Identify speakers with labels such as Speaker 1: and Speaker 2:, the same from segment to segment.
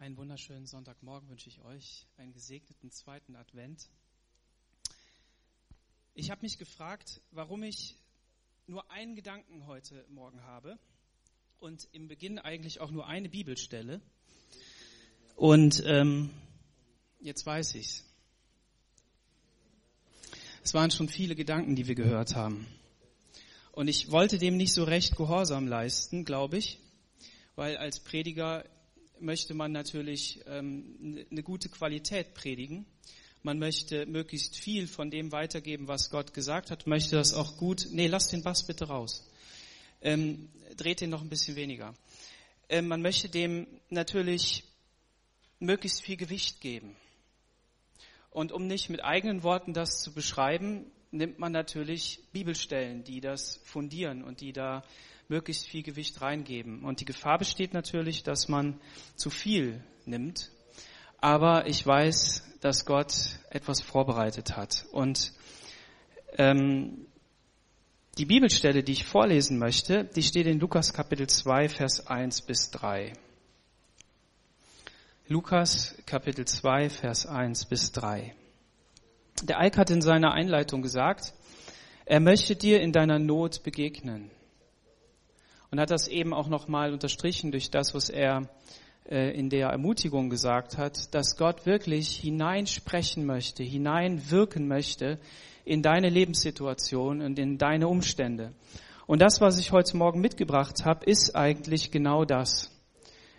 Speaker 1: Einen wunderschönen Sonntagmorgen wünsche ich euch, einen gesegneten zweiten Advent. Ich habe mich gefragt, warum ich nur einen Gedanken heute Morgen habe und im Beginn eigentlich auch nur eine Bibelstelle. Und ähm, jetzt weiß ich's. Es waren schon viele Gedanken, die wir gehört haben. Und ich wollte dem nicht so recht Gehorsam leisten, glaube ich, weil als Prediger möchte man natürlich ähm, eine gute Qualität predigen. Man möchte möglichst viel von dem weitergeben, was Gott gesagt hat, möchte das auch gut. Nee, lass den Bass bitte raus. Ähm, dreht den noch ein bisschen weniger. Ähm, man möchte dem natürlich möglichst viel Gewicht geben. Und um nicht mit eigenen Worten das zu beschreiben, nimmt man natürlich Bibelstellen, die das fundieren und die da möglichst viel Gewicht reingeben. Und die Gefahr besteht natürlich, dass man zu viel nimmt. Aber ich weiß, dass Gott etwas vorbereitet hat. Und ähm, die Bibelstelle, die ich vorlesen möchte, die steht in Lukas Kapitel 2, Vers 1 bis 3. Lukas Kapitel 2, Vers 1 bis 3. Der Eik hat in seiner Einleitung gesagt, er möchte dir in deiner Not begegnen und hat das eben auch nochmal unterstrichen durch das, was er äh, in der Ermutigung gesagt hat, dass Gott wirklich hineinsprechen möchte, hineinwirken möchte in deine Lebenssituation und in deine Umstände. Und das, was ich heute Morgen mitgebracht habe, ist eigentlich genau das.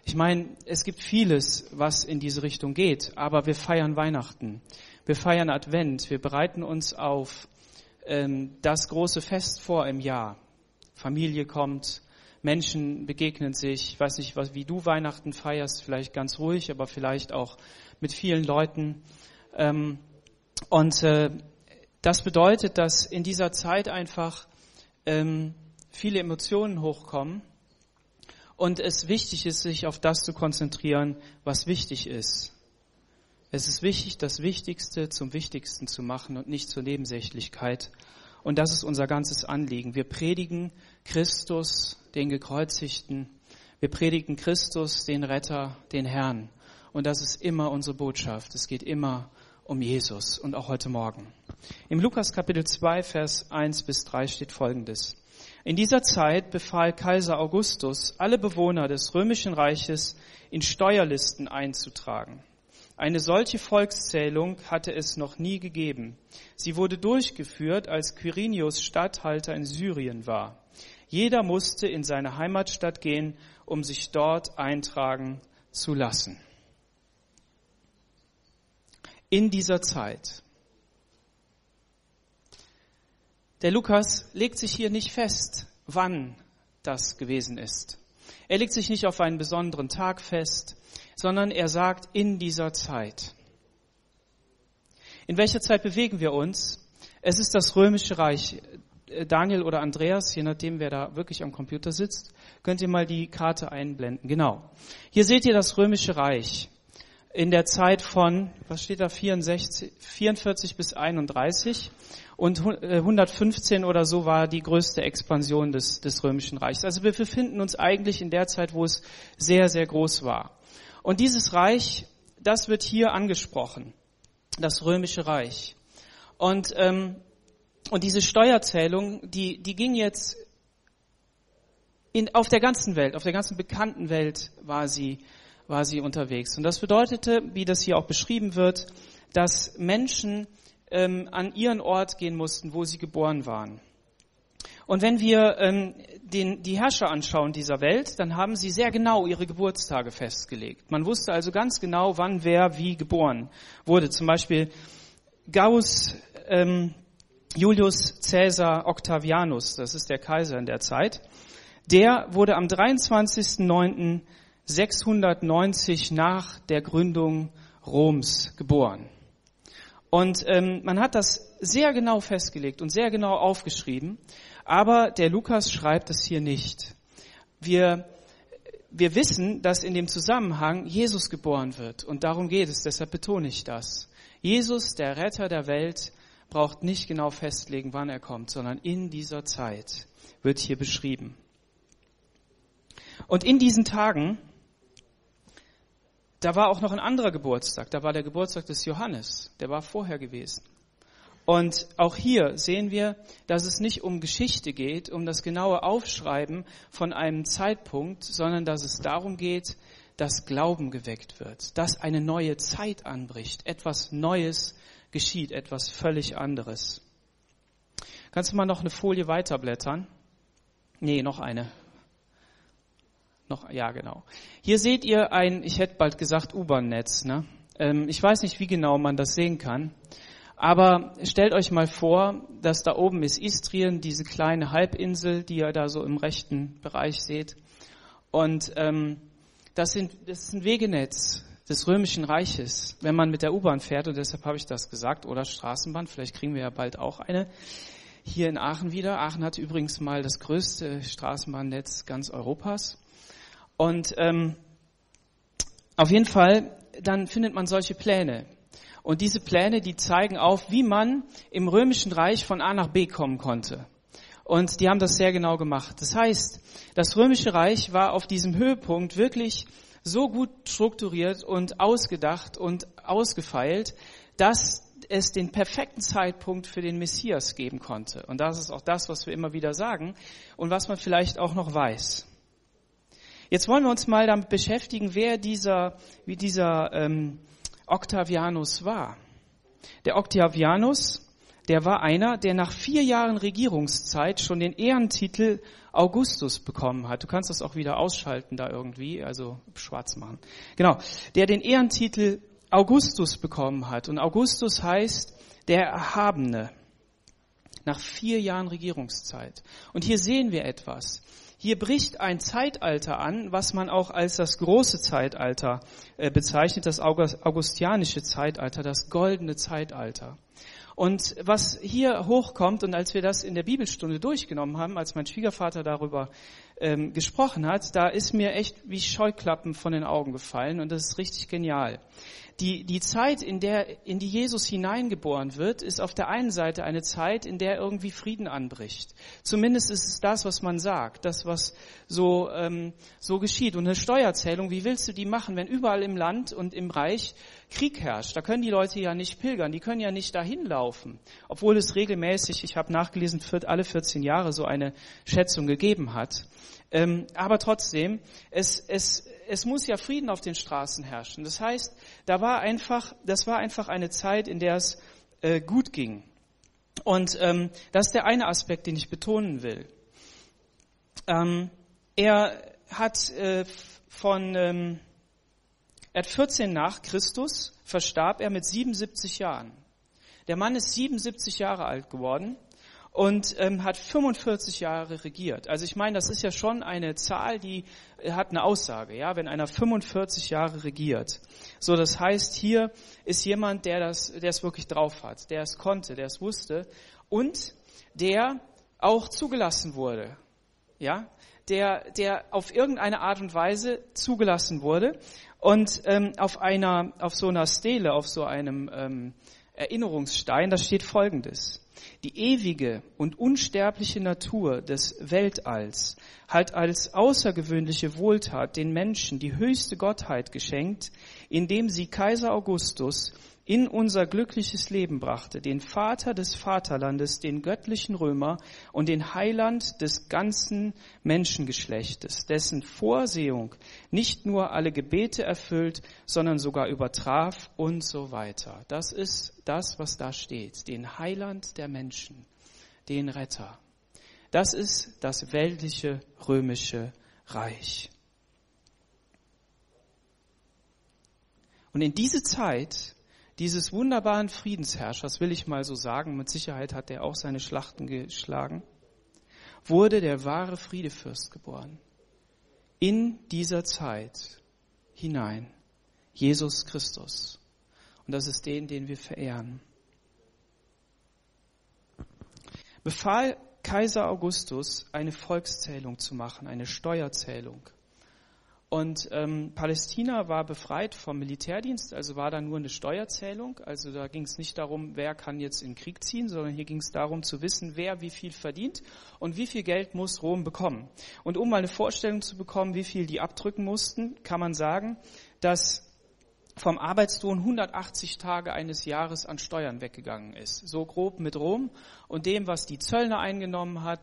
Speaker 1: Ich meine, es gibt vieles, was in diese Richtung geht, aber wir feiern Weihnachten, wir feiern Advent, wir bereiten uns auf ähm, das große Fest vor im Jahr. Familie kommt, Menschen begegnen sich. Ich weiß nicht, wie du Weihnachten feierst, vielleicht ganz ruhig, aber vielleicht auch mit vielen Leuten. Ähm, und äh, das bedeutet, dass in dieser Zeit einfach ähm, viele Emotionen hochkommen und es wichtig ist, sich auf das zu konzentrieren, was wichtig ist. Es ist wichtig, das Wichtigste zum Wichtigsten zu machen und nicht zur Nebensächlichkeit. Und das ist unser ganzes Anliegen. Wir predigen Christus, den Gekreuzigten. Wir predigen Christus, den Retter, den Herrn. Und das ist immer unsere Botschaft. Es geht immer um Jesus und auch heute Morgen. Im Lukas Kapitel 2, Vers 1 bis 3 steht Folgendes. In dieser Zeit befahl Kaiser Augustus, alle Bewohner des römischen Reiches in Steuerlisten einzutragen. Eine solche Volkszählung hatte es noch nie gegeben. Sie wurde durchgeführt, als Quirinius Statthalter in Syrien war. Jeder musste in seine Heimatstadt gehen, um sich dort eintragen zu lassen. In dieser Zeit. Der Lukas legt sich hier nicht fest, wann das gewesen ist. Er legt sich nicht auf einen besonderen Tag fest, sondern er sagt in dieser Zeit. In welcher Zeit bewegen wir uns? Es ist das römische Reich. Äh, Daniel oder Andreas, je nachdem, wer da wirklich am Computer sitzt, könnt ihr mal die Karte einblenden. Genau. Hier seht ihr das Römische Reich in der Zeit von, was steht da, 64, 44 bis 31 und 115 äh, oder so war die größte Expansion des, des Römischen Reichs. Also wir befinden uns eigentlich in der Zeit, wo es sehr, sehr groß war. Und dieses Reich, das wird hier angesprochen, das Römische Reich. Und ähm, und diese Steuerzählung, die, die ging jetzt in, auf der ganzen Welt, auf der ganzen bekannten Welt war sie, war sie unterwegs. Und das bedeutete, wie das hier auch beschrieben wird, dass Menschen ähm, an ihren Ort gehen mussten, wo sie geboren waren. Und wenn wir ähm, den, die Herrscher anschauen dieser Welt, dann haben sie sehr genau ihre Geburtstage festgelegt. Man wusste also ganz genau, wann wer wie geboren wurde. Zum Beispiel Gauss ähm, Julius Caesar Octavianus, das ist der Kaiser in der Zeit, der wurde am 23.09.690 nach der Gründung Roms geboren. Und ähm, man hat das sehr genau festgelegt und sehr genau aufgeschrieben, aber der Lukas schreibt es hier nicht. Wir, wir wissen, dass in dem Zusammenhang Jesus geboren wird und darum geht es, deshalb betone ich das. Jesus, der Retter der Welt, braucht nicht genau festlegen, wann er kommt, sondern in dieser Zeit wird hier beschrieben. Und in diesen Tagen da war auch noch ein anderer Geburtstag. Da war der Geburtstag des Johannes. Der war vorher gewesen. Und auch hier sehen wir, dass es nicht um Geschichte geht, um das genaue Aufschreiben von einem Zeitpunkt, sondern dass es darum geht, dass Glauben geweckt wird, dass eine neue Zeit anbricht, etwas Neues geschieht, etwas völlig anderes. Kannst du mal noch eine Folie weiterblättern? Nee, noch eine. Noch, ja, genau. Hier seht ihr ein, ich hätte bald gesagt, U-Bahn-Netz. Ne? Ähm, ich weiß nicht, wie genau man das sehen kann. Aber stellt euch mal vor, dass da oben ist Istrien, diese kleine Halbinsel, die ihr da so im rechten Bereich seht. Und ähm, das, sind, das ist ein Wegenetz des Römischen Reiches, wenn man mit der U-Bahn fährt, und deshalb habe ich das gesagt, oder Straßenbahn, vielleicht kriegen wir ja bald auch eine, hier in Aachen wieder. Aachen hat übrigens mal das größte Straßenbahnnetz ganz Europas. Und ähm, auf jeden Fall, dann findet man solche Pläne. Und diese Pläne, die zeigen auf, wie man im Römischen Reich von A nach B kommen konnte. Und die haben das sehr genau gemacht. Das heißt, das Römische Reich war auf diesem Höhepunkt wirklich so gut strukturiert und ausgedacht und ausgefeilt, dass es den perfekten Zeitpunkt für den Messias geben konnte. Und das ist auch das, was wir immer wieder sagen und was man vielleicht auch noch weiß. Jetzt wollen wir uns mal damit beschäftigen, wer dieser, wie dieser ähm, Octavianus war. Der Octavianus, der war einer, der nach vier Jahren Regierungszeit schon den Ehrentitel Augustus bekommen hat. Du kannst das auch wieder ausschalten da irgendwie, also schwarz machen. Genau, der den Ehrentitel Augustus bekommen hat. Und Augustus heißt der Erhabene. Nach vier Jahren Regierungszeit. Und hier sehen wir etwas. Hier bricht ein Zeitalter an, was man auch als das große Zeitalter äh, bezeichnet, das augustianische Zeitalter, das goldene Zeitalter. Und was hier hochkommt, und als wir das in der Bibelstunde durchgenommen haben, als mein Schwiegervater darüber ähm, gesprochen hat, da ist mir echt wie Scheuklappen von den Augen gefallen und das ist richtig genial. Die, die Zeit, in der, in die Jesus hineingeboren wird, ist auf der einen Seite eine Zeit, in der irgendwie Frieden anbricht. Zumindest ist es das, was man sagt, das, was so, ähm, so geschieht. Und eine Steuerzählung, wie willst du die machen, wenn überall im Land und im Reich Krieg herrscht? Da können die Leute ja nicht pilgern, die können ja nicht dahin laufen. Obwohl es regelmäßig, ich habe nachgelesen, alle 14 Jahre so eine Schätzung gegeben hat. Ähm, aber trotzdem, es, es, es muss ja Frieden auf den Straßen herrschen. Das heißt, da war einfach, das war einfach eine Zeit, in der es äh, gut ging. Und ähm, das ist der eine Aspekt, den ich betonen will. Ähm, er hat äh, von ähm, er hat 14 nach Christus verstarb er mit 77 Jahren. Der Mann ist 77 Jahre alt geworden und ähm, hat 45 Jahre regiert. Also ich meine, das ist ja schon eine Zahl, die äh, hat eine Aussage, ja, wenn einer 45 Jahre regiert. So, das heißt, hier ist jemand, der das, der es wirklich drauf hat, der es konnte, der es wusste und der auch zugelassen wurde, ja, der, der auf irgendeine Art und Weise zugelassen wurde und ähm, auf einer, auf so einer Stele, auf so einem ähm, Erinnerungsstein, da steht Folgendes. Die ewige und unsterbliche Natur des Weltalls hat als außergewöhnliche Wohltat den Menschen die höchste Gottheit geschenkt, indem sie Kaiser Augustus in unser glückliches Leben brachte, den Vater des Vaterlandes, den göttlichen Römer und den Heiland des ganzen Menschengeschlechtes, dessen Vorsehung nicht nur alle Gebete erfüllt, sondern sogar übertraf und so weiter. Das ist das, was da steht, den Heiland der Menschen, den Retter. Das ist das weltliche römische Reich. Und in diese Zeit dieses wunderbaren Friedensherrschers, will ich mal so sagen, mit Sicherheit hat er auch seine Schlachten geschlagen, wurde der wahre Friedefürst geboren. In dieser Zeit hinein. Jesus Christus. Und das ist den, den wir verehren. Befahl Kaiser Augustus, eine Volkszählung zu machen, eine Steuerzählung. Und ähm, Palästina war befreit vom Militärdienst, also war da nur eine Steuerzählung. Also da ging es nicht darum, wer kann jetzt in Krieg ziehen, sondern hier ging es darum zu wissen, wer wie viel verdient und wie viel Geld muss Rom bekommen. Und um mal eine Vorstellung zu bekommen, wie viel die abdrücken mussten, kann man sagen, dass vom Arbeitslohn 180 Tage eines Jahres an Steuern weggegangen ist. So grob mit Rom und dem, was die Zöllner eingenommen hat,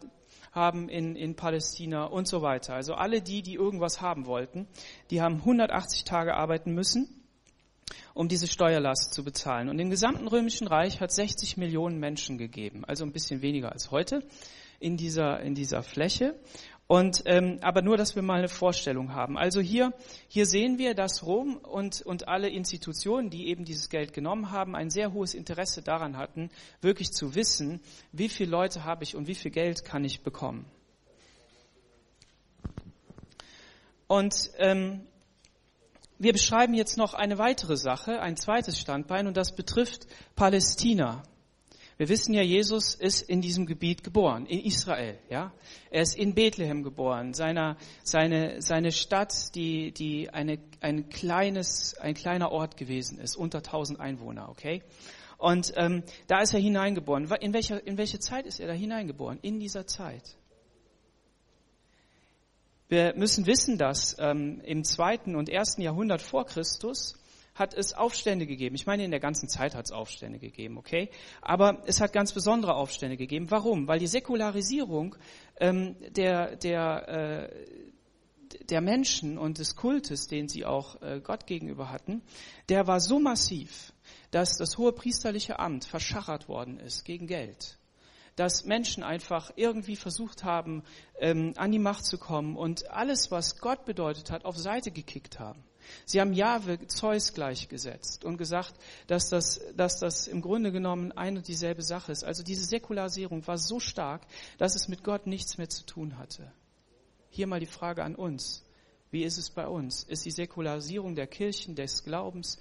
Speaker 1: haben in, in Palästina und so weiter. Also alle die, die irgendwas haben wollten, die haben 180 Tage arbeiten müssen, um diese Steuerlast zu bezahlen. Und im gesamten Römischen Reich hat 60 Millionen Menschen gegeben, also ein bisschen weniger als heute in dieser, in dieser Fläche. Und ähm, aber nur, dass wir mal eine Vorstellung haben. Also hier hier sehen wir, dass Rom und und alle Institutionen, die eben dieses Geld genommen haben, ein sehr hohes Interesse daran hatten, wirklich zu wissen, wie viele Leute habe ich und wie viel Geld kann ich bekommen. Und ähm, wir beschreiben jetzt noch eine weitere Sache, ein zweites Standbein, und das betrifft Palästina. Wir wissen ja, Jesus ist in diesem Gebiet geboren, in Israel, ja. Er ist in Bethlehem geboren, seiner, seine, seine Stadt, die, die eine, ein kleines, ein kleiner Ort gewesen ist, unter 1000 Einwohner, okay. Und ähm, da ist er hineingeboren. In welcher, in welche Zeit ist er da hineingeboren? In dieser Zeit. Wir müssen wissen, dass ähm, im zweiten und ersten Jahrhundert vor Christus hat es Aufstände gegeben. Ich meine, in der ganzen Zeit hat es Aufstände gegeben, okay? Aber es hat ganz besondere Aufstände gegeben. Warum? Weil die Säkularisierung ähm, der, der, äh, der Menschen und des Kultes, den sie auch äh, Gott gegenüber hatten, der war so massiv, dass das hohe priesterliche Amt verschachert worden ist gegen Geld dass Menschen einfach irgendwie versucht haben, ähm, an die Macht zu kommen und alles, was Gott bedeutet hat, auf Seite gekickt haben. Sie haben Jahwe Zeus gleichgesetzt und gesagt, dass das, dass das im Grunde genommen eine und dieselbe Sache ist. Also diese Säkularisierung war so stark, dass es mit Gott nichts mehr zu tun hatte. Hier mal die Frage an uns. Wie ist es bei uns? Ist die Säkularisierung der Kirchen, des Glaubens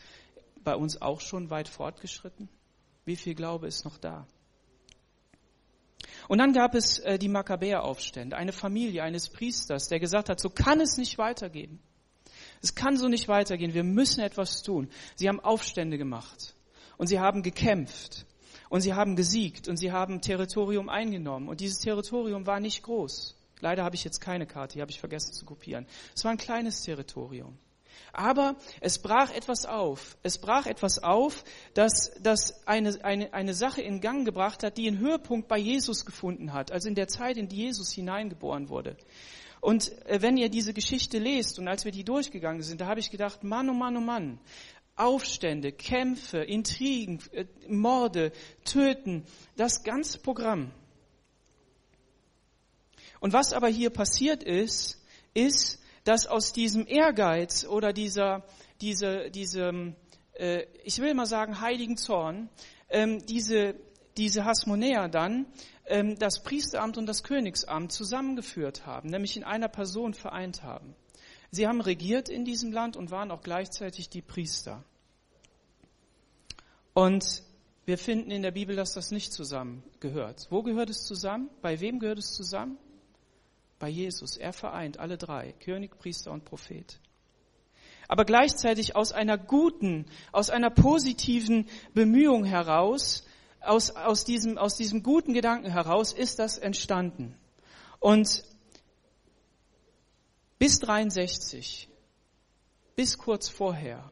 Speaker 1: bei uns auch schon weit fortgeschritten? Wie viel Glaube ist noch da? Und dann gab es äh, die Makkabäeraufstände, eine Familie eines Priesters, der gesagt hat, so kann es nicht weitergehen. Es kann so nicht weitergehen. Wir müssen etwas tun. Sie haben Aufstände gemacht und sie haben gekämpft und sie haben gesiegt und sie haben Territorium eingenommen. Und dieses Territorium war nicht groß. Leider habe ich jetzt keine Karte, die habe ich vergessen zu kopieren. Es war ein kleines Territorium. Aber es brach etwas auf. Es brach etwas auf, das, das eine, eine, eine Sache in Gang gebracht hat, die einen Höhepunkt bei Jesus gefunden hat, also in der Zeit, in die Jesus hineingeboren wurde. Und äh, wenn ihr diese Geschichte lest und als wir die durchgegangen sind, da habe ich gedacht, Mann, oh Mann, oh Mann, Aufstände, Kämpfe, Intrigen, äh, Morde, Töten, das ganze Programm. Und was aber hier passiert ist, ist, dass aus diesem Ehrgeiz oder dieser, diese, diesem, äh, ich will mal sagen, heiligen Zorn, ähm, diese, diese Hasmonäer dann ähm, das Priesteramt und das Königsamt zusammengeführt haben, nämlich in einer Person vereint haben. Sie haben regiert in diesem Land und waren auch gleichzeitig die Priester. Und wir finden in der Bibel, dass das nicht zusammengehört. Wo gehört es zusammen? Bei wem gehört es zusammen? Bei Jesus. Er vereint alle drei, König, Priester und Prophet. Aber gleichzeitig aus einer guten, aus einer positiven Bemühung heraus, aus, aus, diesem, aus diesem guten Gedanken heraus ist das entstanden. Und bis 63, bis kurz vorher.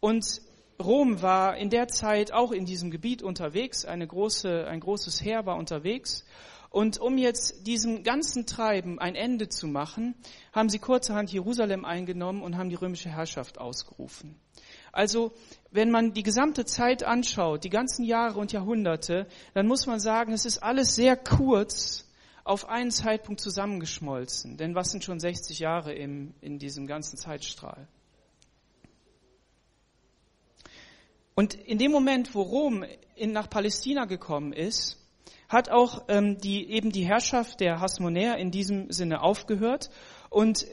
Speaker 1: Und Rom war in der Zeit auch in diesem Gebiet unterwegs, eine große, ein großes Heer war unterwegs. Und um jetzt diesem ganzen Treiben ein Ende zu machen, haben sie kurzerhand Jerusalem eingenommen und haben die römische Herrschaft ausgerufen. Also, wenn man die gesamte Zeit anschaut, die ganzen Jahre und Jahrhunderte, dann muss man sagen, es ist alles sehr kurz auf einen Zeitpunkt zusammengeschmolzen. Denn was sind schon 60 Jahre im, in diesem ganzen Zeitstrahl? Und in dem Moment, wo Rom in, nach Palästina gekommen ist, hat auch ähm, die, eben die Herrschaft der Hasmonäer in diesem Sinne aufgehört. Und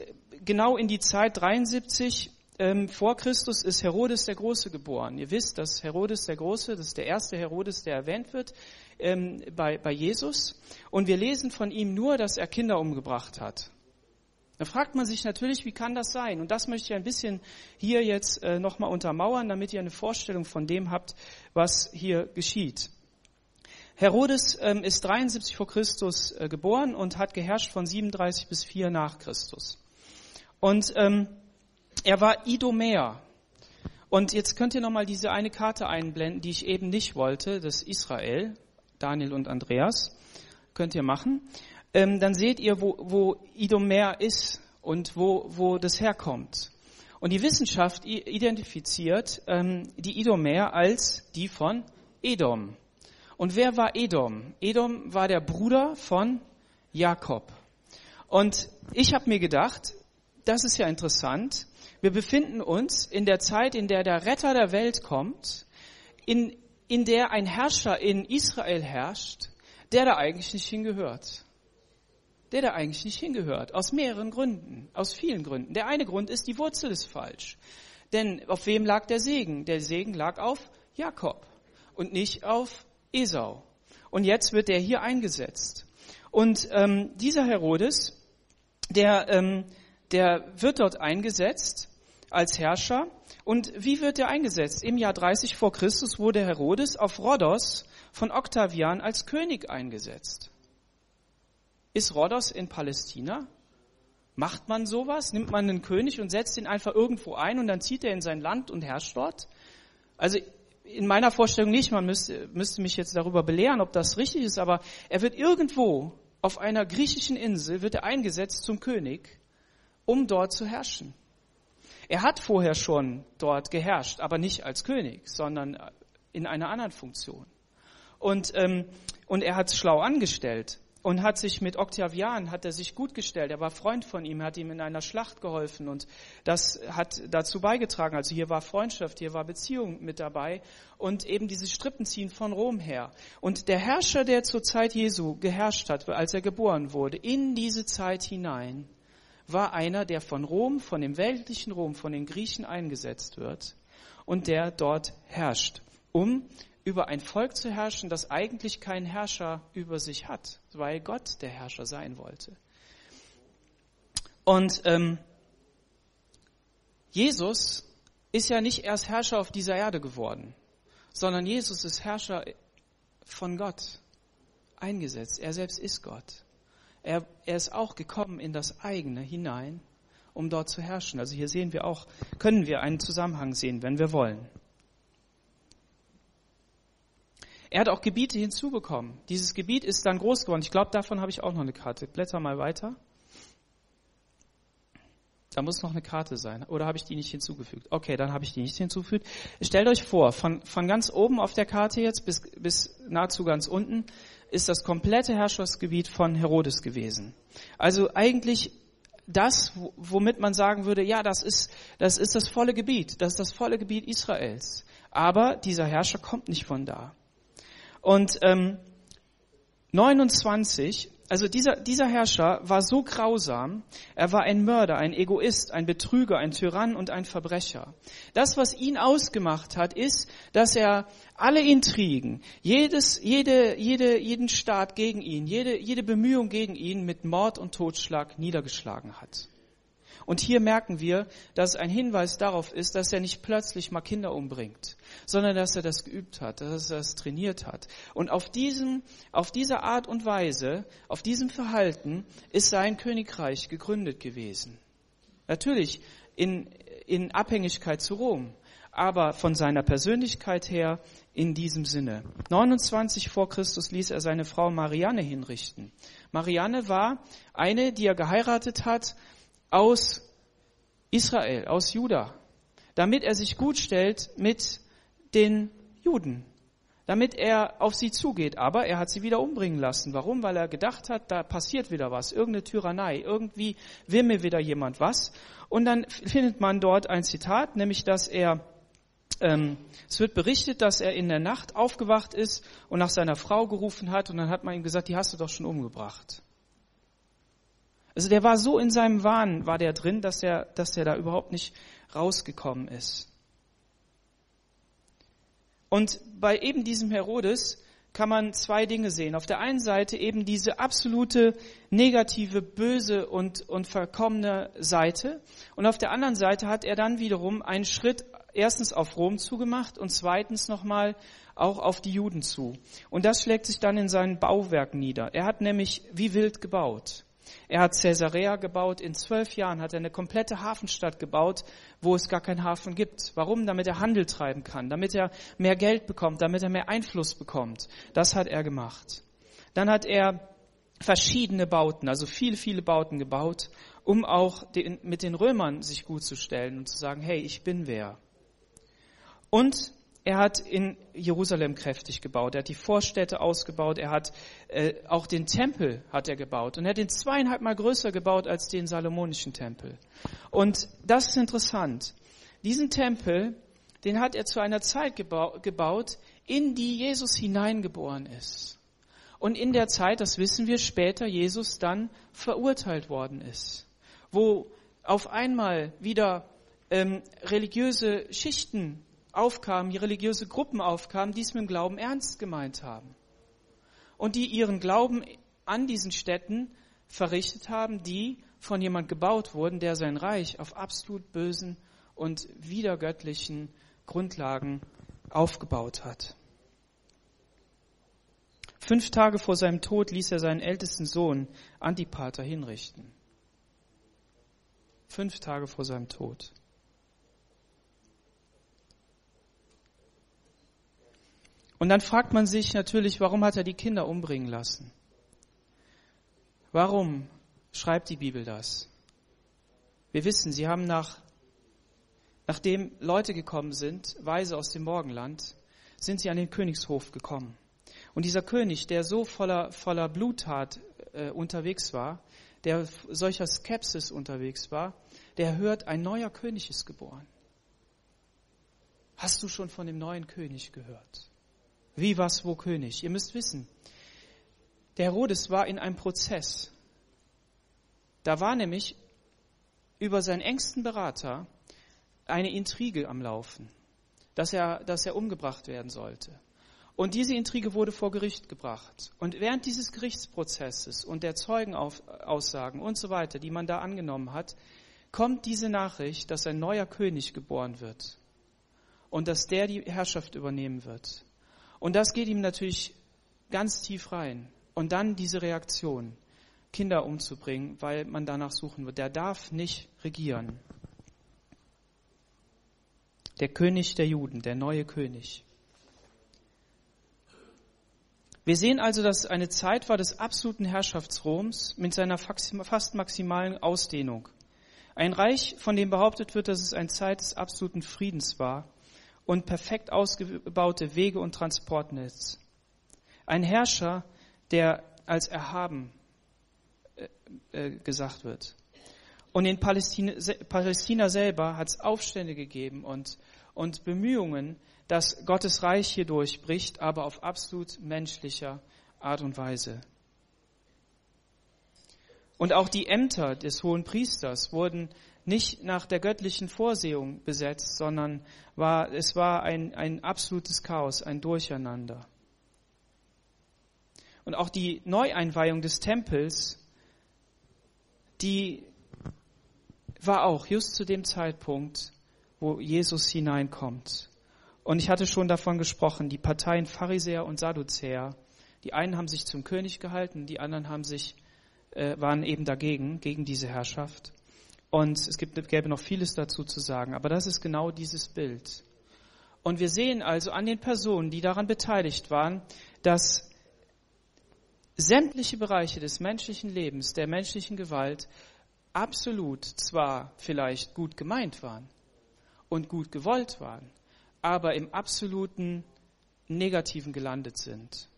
Speaker 1: genau in die Zeit 73 ähm, vor Christus ist Herodes der Große geboren. Ihr wisst, dass Herodes der Große, das ist der erste Herodes, der erwähnt wird ähm, bei, bei Jesus. Und wir lesen von ihm nur, dass er Kinder umgebracht hat. Da fragt man sich natürlich, wie kann das sein? Und das möchte ich ein bisschen hier jetzt äh, nochmal untermauern, damit ihr eine Vorstellung von dem habt, was hier geschieht. Herodes ähm, ist 73 vor Christus äh, geboren und hat geherrscht von 37 bis 4 nach Christus. Und ähm, er war Idomäer. Und jetzt könnt ihr nochmal diese eine Karte einblenden, die ich eben nicht wollte, das Israel, Daniel und Andreas. Könnt ihr machen. Ähm, dann seht ihr, wo, wo Idomer ist und wo, wo das herkommt. Und die Wissenschaft identifiziert ähm, die Idomer als die von Edom. Und wer war Edom? Edom war der Bruder von Jakob. Und ich habe mir gedacht, das ist ja interessant. Wir befinden uns in der Zeit, in der der Retter der Welt kommt, in, in der ein Herrscher in Israel herrscht, der da eigentlich nicht hingehört. Der da eigentlich nicht hingehört. Aus mehreren Gründen. Aus vielen Gründen. Der eine Grund ist, die Wurzel ist falsch. Denn auf wem lag der Segen? Der Segen lag auf Jakob und nicht auf Esau. Und jetzt wird er hier eingesetzt. Und ähm, dieser Herodes, der, ähm, der wird dort eingesetzt als Herrscher. Und wie wird er eingesetzt? Im Jahr 30 vor Christus wurde Herodes auf Rhodos von Octavian als König eingesetzt. Ist Rhodos in Palästina? Macht man sowas? Nimmt man einen König und setzt ihn einfach irgendwo ein und dann zieht er in sein Land und herrscht dort? Also in meiner Vorstellung nicht, man müsste, müsste mich jetzt darüber belehren, ob das richtig ist, aber er wird irgendwo auf einer griechischen Insel wird er eingesetzt zum König, um dort zu herrschen. Er hat vorher schon dort geherrscht, aber nicht als König, sondern in einer anderen Funktion. Und, ähm, und er hat es schlau angestellt und hat sich mit Octavian, hat er sich gut gestellt. Er war Freund von ihm, hat ihm in einer Schlacht geholfen und das hat dazu beigetragen. Also hier war Freundschaft, hier war Beziehung mit dabei und eben dieses Strippenziehen von Rom her. Und der Herrscher, der zur Zeit Jesu geherrscht hat, als er geboren wurde, in diese Zeit hinein, war einer, der von Rom, von dem weltlichen Rom, von den Griechen eingesetzt wird und der dort herrscht, um über ein Volk zu herrschen, das eigentlich keinen Herrscher über sich hat, weil Gott der Herrscher sein wollte. Und ähm, Jesus ist ja nicht erst Herrscher auf dieser Erde geworden, sondern Jesus ist Herrscher von Gott eingesetzt. Er selbst ist Gott. Er, er ist auch gekommen in das eigene hinein, um dort zu herrschen. Also hier sehen wir auch, können wir einen Zusammenhang sehen, wenn wir wollen. Er hat auch Gebiete hinzubekommen. Dieses Gebiet ist dann groß geworden. Ich glaube, davon habe ich auch noch eine Karte. Blätter mal weiter. Da muss noch eine Karte sein. Oder habe ich die nicht hinzugefügt? Okay, dann habe ich die nicht hinzugefügt. Stellt euch vor, von, von ganz oben auf der Karte jetzt bis, bis nahezu ganz unten ist das komplette Herrschaftsgebiet von Herodes gewesen. Also eigentlich das, womit man sagen würde, ja, das ist, das ist das volle Gebiet, das ist das volle Gebiet Israels. Aber dieser Herrscher kommt nicht von da. Und ähm, 29, also dieser, dieser Herrscher war so grausam, er war ein Mörder, ein Egoist, ein Betrüger, ein Tyrann und ein Verbrecher. Das, was ihn ausgemacht hat, ist, dass er alle Intrigen, jedes, jede, jede, jeden Staat gegen ihn, jede, jede Bemühung gegen ihn mit Mord und Totschlag niedergeschlagen hat. Und hier merken wir, dass ein Hinweis darauf ist, dass er nicht plötzlich mal Kinder umbringt, sondern dass er das geübt hat, dass er das trainiert hat. Und auf diesem, auf diese Art und Weise, auf diesem Verhalten ist sein Königreich gegründet gewesen. Natürlich in, in Abhängigkeit zu Rom, aber von seiner Persönlichkeit her in diesem Sinne. 29 vor Christus ließ er seine Frau Marianne hinrichten. Marianne war eine, die er geheiratet hat, aus Israel, aus Juda, damit er sich gut stellt mit den Juden, damit er auf sie zugeht. Aber er hat sie wieder umbringen lassen. Warum? Weil er gedacht hat, da passiert wieder was, irgendeine Tyrannei, irgendwie will mir wieder jemand was. Und dann findet man dort ein Zitat, nämlich dass er ähm, es wird berichtet, dass er in der Nacht aufgewacht ist und nach seiner Frau gerufen hat und dann hat man ihm gesagt, die hast du doch schon umgebracht. Also der war so in seinem Wahn, war der drin, dass er, dass er da überhaupt nicht rausgekommen ist. Und bei eben diesem Herodes kann man zwei Dinge sehen. Auf der einen Seite eben diese absolute negative, böse und, und verkommene Seite. Und auf der anderen Seite hat er dann wiederum einen Schritt erstens auf Rom zugemacht und zweitens nochmal auch auf die Juden zu. Und das schlägt sich dann in seinen Bauwerken nieder. Er hat nämlich wie wild gebaut. Er hat Caesarea gebaut. In zwölf Jahren hat er eine komplette Hafenstadt gebaut, wo es gar keinen Hafen gibt. Warum? Damit er Handel treiben kann, damit er mehr Geld bekommt, damit er mehr Einfluss bekommt. Das hat er gemacht. Dann hat er verschiedene Bauten, also viele, viele Bauten gebaut, um auch den, mit den Römern sich gut zu stellen und zu sagen, hey, ich bin wer. Und er hat in Jerusalem kräftig gebaut. Er hat die Vorstädte ausgebaut. Er hat äh, auch den Tempel hat er gebaut. Und er hat den zweieinhalb Mal größer gebaut als den Salomonischen Tempel. Und das ist interessant. Diesen Tempel, den hat er zu einer Zeit gebau gebaut, in die Jesus hineingeboren ist. Und in der Zeit, das wissen wir später, Jesus dann verurteilt worden ist. Wo auf einmal wieder ähm, religiöse Schichten aufkamen, die religiöse Gruppen aufkamen, die es mit dem Glauben ernst gemeint haben. Und die ihren Glauben an diesen Städten verrichtet haben, die von jemand gebaut wurden, der sein Reich auf absolut bösen und widergöttlichen Grundlagen aufgebaut hat. Fünf Tage vor seinem Tod ließ er seinen ältesten Sohn Antipater hinrichten. Fünf Tage vor seinem Tod. Und dann fragt man sich natürlich, warum hat er die Kinder umbringen lassen? Warum schreibt die Bibel das? Wir wissen, sie haben nach, nachdem Leute gekommen sind, Weise aus dem Morgenland, sind sie an den Königshof gekommen. Und dieser König, der so voller, voller Bluttat äh, unterwegs war, der solcher Skepsis unterwegs war, der hört, ein neuer König ist geboren. Hast du schon von dem neuen König gehört? Wie, was, wo König? Ihr müsst wissen, der Herodes war in einem Prozess. Da war nämlich über seinen engsten Berater eine Intrige am Laufen, dass er, dass er umgebracht werden sollte. Und diese Intrige wurde vor Gericht gebracht. Und während dieses Gerichtsprozesses und der Zeugenaussagen und so weiter, die man da angenommen hat, kommt diese Nachricht, dass ein neuer König geboren wird und dass der die Herrschaft übernehmen wird. Und das geht ihm natürlich ganz tief rein. Und dann diese Reaktion, Kinder umzubringen, weil man danach suchen wird. Der darf nicht regieren. Der König der Juden, der neue König. Wir sehen also, dass es eine Zeit war des absoluten Herrschaftsroms mit seiner fast maximalen Ausdehnung. Ein Reich, von dem behauptet wird, dass es eine Zeit des absoluten Friedens war und perfekt ausgebaute Wege und Transportnetz. Ein Herrscher, der als erhaben äh, äh, gesagt wird. Und in Palästina, Palästina selber hat es Aufstände gegeben und, und Bemühungen, dass Gottes Reich hier durchbricht, aber auf absolut menschlicher Art und Weise. Und auch die Ämter des hohen Priesters wurden nicht nach der göttlichen Vorsehung besetzt, sondern war, es war ein, ein absolutes Chaos, ein Durcheinander. Und auch die Neueinweihung des Tempels, die war auch just zu dem Zeitpunkt, wo Jesus hineinkommt. Und ich hatte schon davon gesprochen, die Parteien Pharisäer und Sadduzäer, die einen haben sich zum König gehalten, die anderen haben sich, äh, waren eben dagegen, gegen diese Herrschaft. Und es gibt, gäbe noch vieles dazu zu sagen, aber das ist genau dieses Bild. Und wir sehen also an den Personen, die daran beteiligt waren, dass sämtliche Bereiche des menschlichen Lebens, der menschlichen Gewalt, absolut zwar vielleicht gut gemeint waren und gut gewollt waren, aber im absoluten Negativen gelandet sind.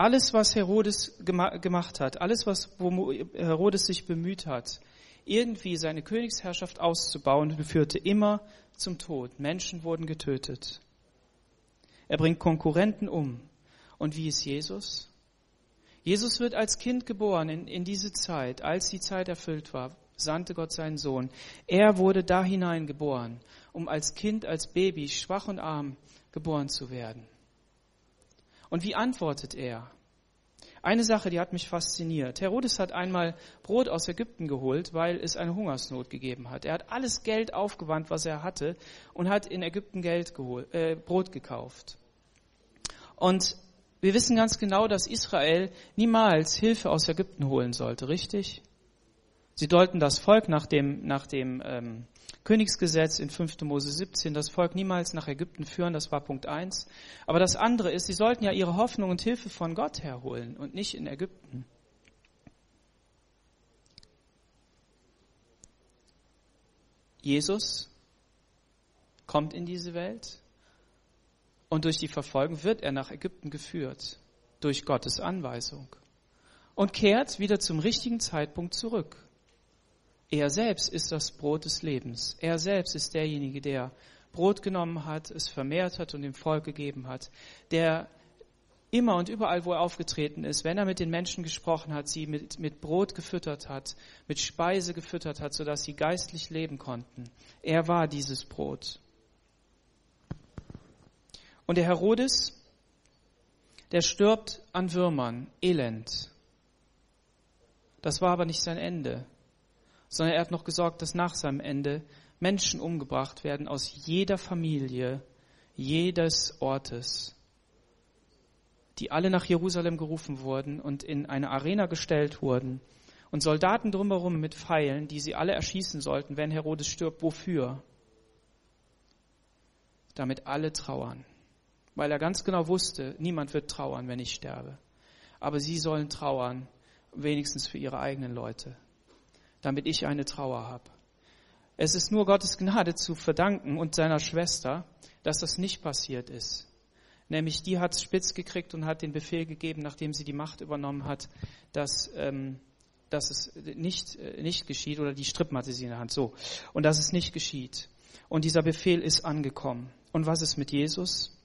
Speaker 1: Alles, was Herodes gemacht hat, alles, was Herodes sich bemüht hat, irgendwie seine Königsherrschaft auszubauen, führte immer zum Tod. Menschen wurden getötet. Er bringt Konkurrenten um. Und wie ist Jesus? Jesus wird als Kind geboren in, in diese Zeit. Als die Zeit erfüllt war, sandte Gott seinen Sohn. Er wurde da hinein geboren, um als Kind, als Baby, schwach und arm geboren zu werden. Und wie antwortet er? Eine Sache, die hat mich fasziniert. Herodes hat einmal Brot aus Ägypten geholt, weil es eine Hungersnot gegeben hat. Er hat alles Geld aufgewandt, was er hatte, und hat in Ägypten Geld geholt, äh, Brot gekauft. Und Wir wissen ganz genau, dass Israel niemals Hilfe aus Ägypten holen sollte, richtig? Sie sollten das Volk nach dem, nach dem ähm, Königsgesetz in 5. Mose 17, das Volk niemals nach Ägypten führen, das war Punkt 1. Aber das andere ist, sie sollten ja ihre Hoffnung und Hilfe von Gott herholen und nicht in Ägypten. Jesus kommt in diese Welt und durch die Verfolgung wird er nach Ägypten geführt, durch Gottes Anweisung und kehrt wieder zum richtigen Zeitpunkt zurück. Er selbst ist das Brot des Lebens. Er selbst ist derjenige, der Brot genommen hat, es vermehrt hat und dem Volk gegeben hat, der immer und überall, wo er aufgetreten ist, wenn er mit den Menschen gesprochen hat, sie mit, mit Brot gefüttert hat, mit Speise gefüttert hat, sodass sie geistlich leben konnten. Er war dieses Brot. Und der Herodes, der stirbt an Würmern, elend. Das war aber nicht sein Ende, sondern er hat noch gesorgt, dass nach seinem Ende Menschen umgebracht werden aus jeder Familie, jedes Ortes die alle nach Jerusalem gerufen wurden und in eine Arena gestellt wurden und Soldaten drumherum mit Pfeilen, die sie alle erschießen sollten, wenn Herodes stirbt. Wofür? Damit alle trauern. Weil er ganz genau wusste, niemand wird trauern, wenn ich sterbe. Aber sie sollen trauern, wenigstens für ihre eigenen Leute, damit ich eine Trauer habe. Es ist nur Gottes Gnade zu verdanken und seiner Schwester, dass das nicht passiert ist. Nämlich die hat es spitz gekriegt und hat den Befehl gegeben, nachdem sie die Macht übernommen hat, dass, ähm, dass es nicht, äh, nicht geschieht, oder die Strippen hatte sie in der Hand, so. Und dass es nicht geschieht. Und dieser Befehl ist angekommen. Und was ist mit Jesus?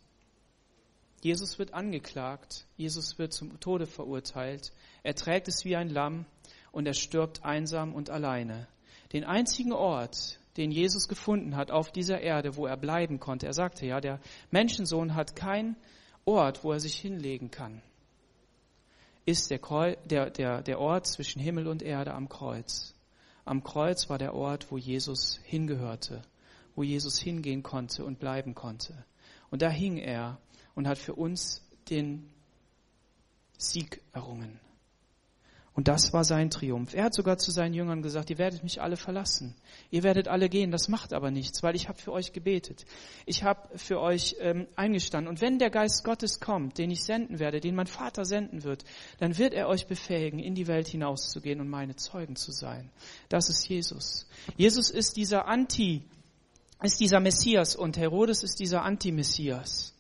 Speaker 1: Jesus wird angeklagt, Jesus wird zum Tode verurteilt, er trägt es wie ein Lamm und er stirbt einsam und alleine. Den einzigen Ort, den Jesus gefunden hat auf dieser Erde, wo er bleiben konnte. Er sagte ja, der Menschensohn hat keinen Ort, wo er sich hinlegen kann. Ist der, der, der, der Ort zwischen Himmel und Erde am Kreuz. Am Kreuz war der Ort, wo Jesus hingehörte, wo Jesus hingehen konnte und bleiben konnte. Und da hing er und hat für uns den Sieg errungen. Und das war sein Triumph. Er hat sogar zu seinen Jüngern gesagt, ihr werdet mich alle verlassen. Ihr werdet alle gehen. Das macht aber nichts, weil ich habe für euch gebetet. Ich habe für euch ähm, eingestanden. Und wenn der Geist Gottes kommt, den ich senden werde, den mein Vater senden wird, dann wird er euch befähigen, in die Welt hinauszugehen und meine Zeugen zu sein. Das ist Jesus. Jesus ist dieser Anti, ist dieser Messias und Herodes ist dieser Anti-Messias.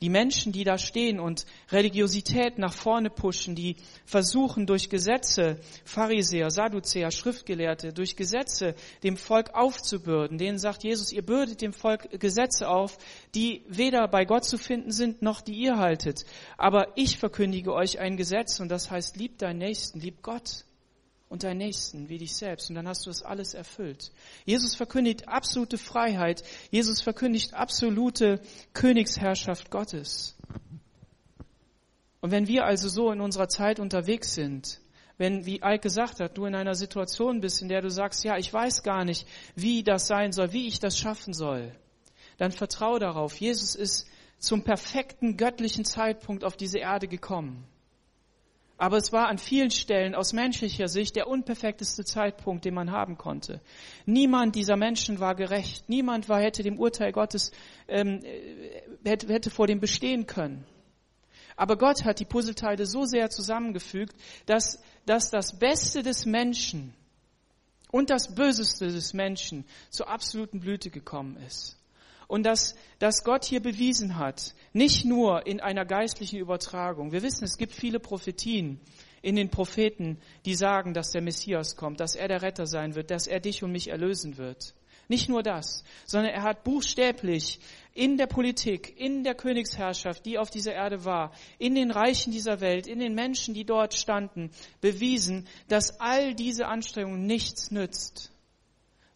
Speaker 1: Die Menschen, die da stehen und Religiosität nach vorne pushen, die versuchen durch Gesetze, Pharisäer, Sadduzäer, Schriftgelehrte, durch Gesetze dem Volk aufzubürden, denen sagt Jesus, ihr bürdet dem Volk Gesetze auf, die weder bei Gott zu finden sind, noch die ihr haltet. Aber ich verkündige euch ein Gesetz und das heißt, lieb deinen Nächsten, lieb Gott und deinen Nächsten wie dich selbst. Und dann hast du das alles erfüllt. Jesus verkündigt absolute Freiheit. Jesus verkündigt absolute Königsherrschaft Gottes. Und wenn wir also so in unserer Zeit unterwegs sind, wenn, wie Ike gesagt hat, du in einer Situation bist, in der du sagst, ja, ich weiß gar nicht, wie das sein soll, wie ich das schaffen soll, dann vertraue darauf. Jesus ist zum perfekten göttlichen Zeitpunkt auf diese Erde gekommen. Aber es war an vielen Stellen aus menschlicher Sicht der unperfekteste Zeitpunkt, den man haben konnte. Niemand dieser Menschen war gerecht. Niemand war, hätte dem Urteil Gottes, ähm, äh, hätte, hätte vor dem bestehen können. Aber Gott hat die Puzzleteile so sehr zusammengefügt, dass, dass das Beste des Menschen und das Böseste des Menschen zur absoluten Blüte gekommen ist. Und dass, dass Gott hier bewiesen hat, nicht nur in einer geistlichen Übertragung. Wir wissen, es gibt viele Prophetien in den Propheten, die sagen, dass der Messias kommt, dass er der Retter sein wird, dass er dich und mich erlösen wird. Nicht nur das, sondern er hat buchstäblich in der Politik, in der Königsherrschaft, die auf dieser Erde war, in den Reichen dieser Welt, in den Menschen, die dort standen, bewiesen, dass all diese Anstrengungen nichts nützt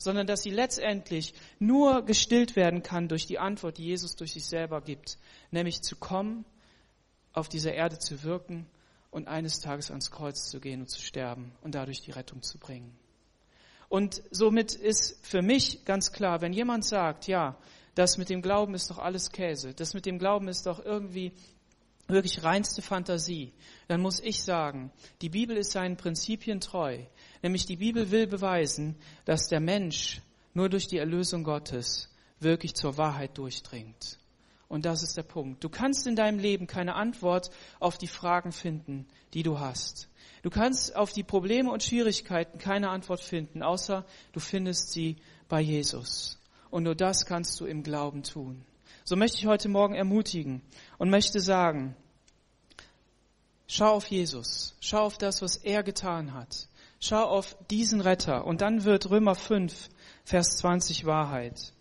Speaker 1: sondern dass sie letztendlich nur gestillt werden kann durch die Antwort, die Jesus durch sich selber gibt, nämlich zu kommen, auf dieser Erde zu wirken und eines Tages ans Kreuz zu gehen und zu sterben und dadurch die Rettung zu bringen. Und somit ist für mich ganz klar, wenn jemand sagt, ja, das mit dem Glauben ist doch alles Käse, das mit dem Glauben ist doch irgendwie wirklich reinste Fantasie, dann muss ich sagen, die Bibel ist seinen Prinzipien treu. Nämlich die Bibel will beweisen, dass der Mensch nur durch die Erlösung Gottes wirklich zur Wahrheit durchdringt. Und das ist der Punkt. Du kannst in deinem Leben keine Antwort auf die Fragen finden, die du hast. Du kannst auf die Probleme und Schwierigkeiten keine Antwort finden, außer du findest sie bei Jesus. Und nur das kannst du im Glauben tun. So möchte ich heute Morgen ermutigen und möchte sagen, schau auf Jesus, schau auf das, was er getan hat, schau auf diesen Retter und dann wird Römer 5, Vers 20 Wahrheit.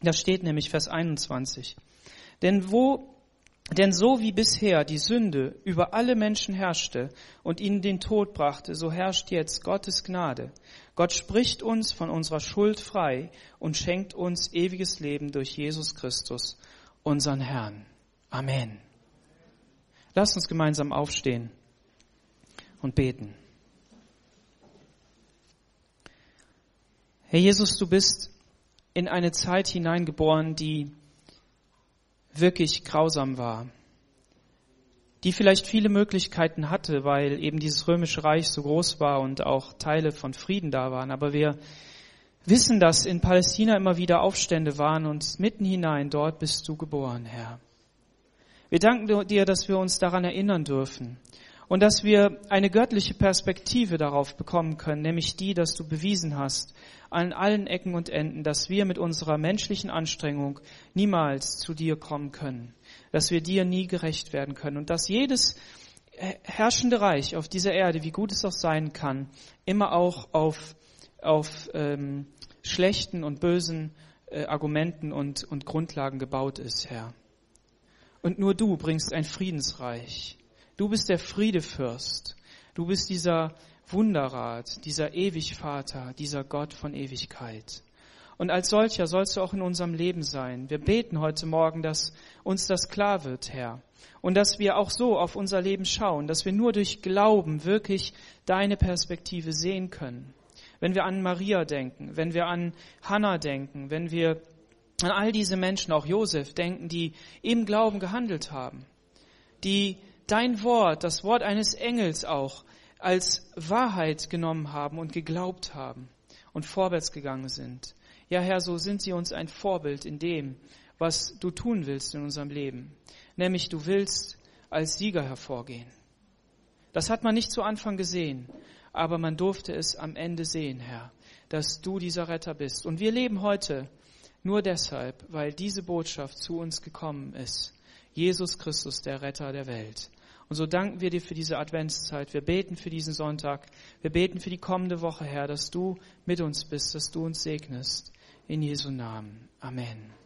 Speaker 1: Da steht nämlich Vers 21. Denn wo, denn so wie bisher die Sünde über alle Menschen herrschte und ihnen den Tod brachte, so herrscht jetzt Gottes Gnade. Gott spricht uns von unserer Schuld frei und schenkt uns ewiges Leben durch Jesus Christus, unseren Herrn. Amen. Lasst uns gemeinsam aufstehen und beten. Herr Jesus, du bist in eine Zeit hineingeboren, die wirklich grausam war, die vielleicht viele Möglichkeiten hatte, weil eben dieses römische Reich so groß war und auch Teile von Frieden da waren. Aber wir wissen, dass in Palästina immer wieder Aufstände waren und mitten hinein dort bist du geboren, Herr. Wir danken dir, dass wir uns daran erinnern dürfen und dass wir eine göttliche Perspektive darauf bekommen können, nämlich die, dass du bewiesen hast, an allen Ecken und Enden, dass wir mit unserer menschlichen Anstrengung niemals zu dir kommen können, dass wir dir nie gerecht werden können und dass jedes herrschende Reich auf dieser Erde, wie gut es auch sein kann, immer auch auf, auf ähm, schlechten und bösen äh, Argumenten und, und Grundlagen gebaut ist, Herr. Und nur du bringst ein Friedensreich. Du bist der Friedefürst. Du bist dieser Wunderrat, dieser Ewigvater, dieser Gott von Ewigkeit. Und als solcher sollst du auch in unserem Leben sein. Wir beten heute Morgen, dass uns das klar wird, Herr. Und dass wir auch so auf unser Leben schauen, dass wir nur durch Glauben wirklich deine Perspektive sehen können. Wenn wir an Maria denken, wenn wir an Hannah denken, wenn wir an all diese Menschen, auch Josef, denken, die im Glauben gehandelt haben, die dein Wort, das Wort eines Engels auch, als Wahrheit genommen haben und geglaubt haben und vorwärts gegangen sind. Ja, Herr, so sind sie uns ein Vorbild in dem, was du tun willst in unserem Leben. Nämlich du willst als Sieger hervorgehen. Das hat man nicht zu Anfang gesehen, aber man durfte es am Ende sehen, Herr, dass du dieser Retter bist. Und wir leben heute nur deshalb, weil diese Botschaft zu uns gekommen ist. Jesus Christus, der Retter der Welt. Und so danken wir dir für diese Adventszeit. Wir beten für diesen Sonntag. Wir beten für die kommende Woche, Herr, dass du mit uns bist, dass du uns segnest. In Jesu Namen. Amen.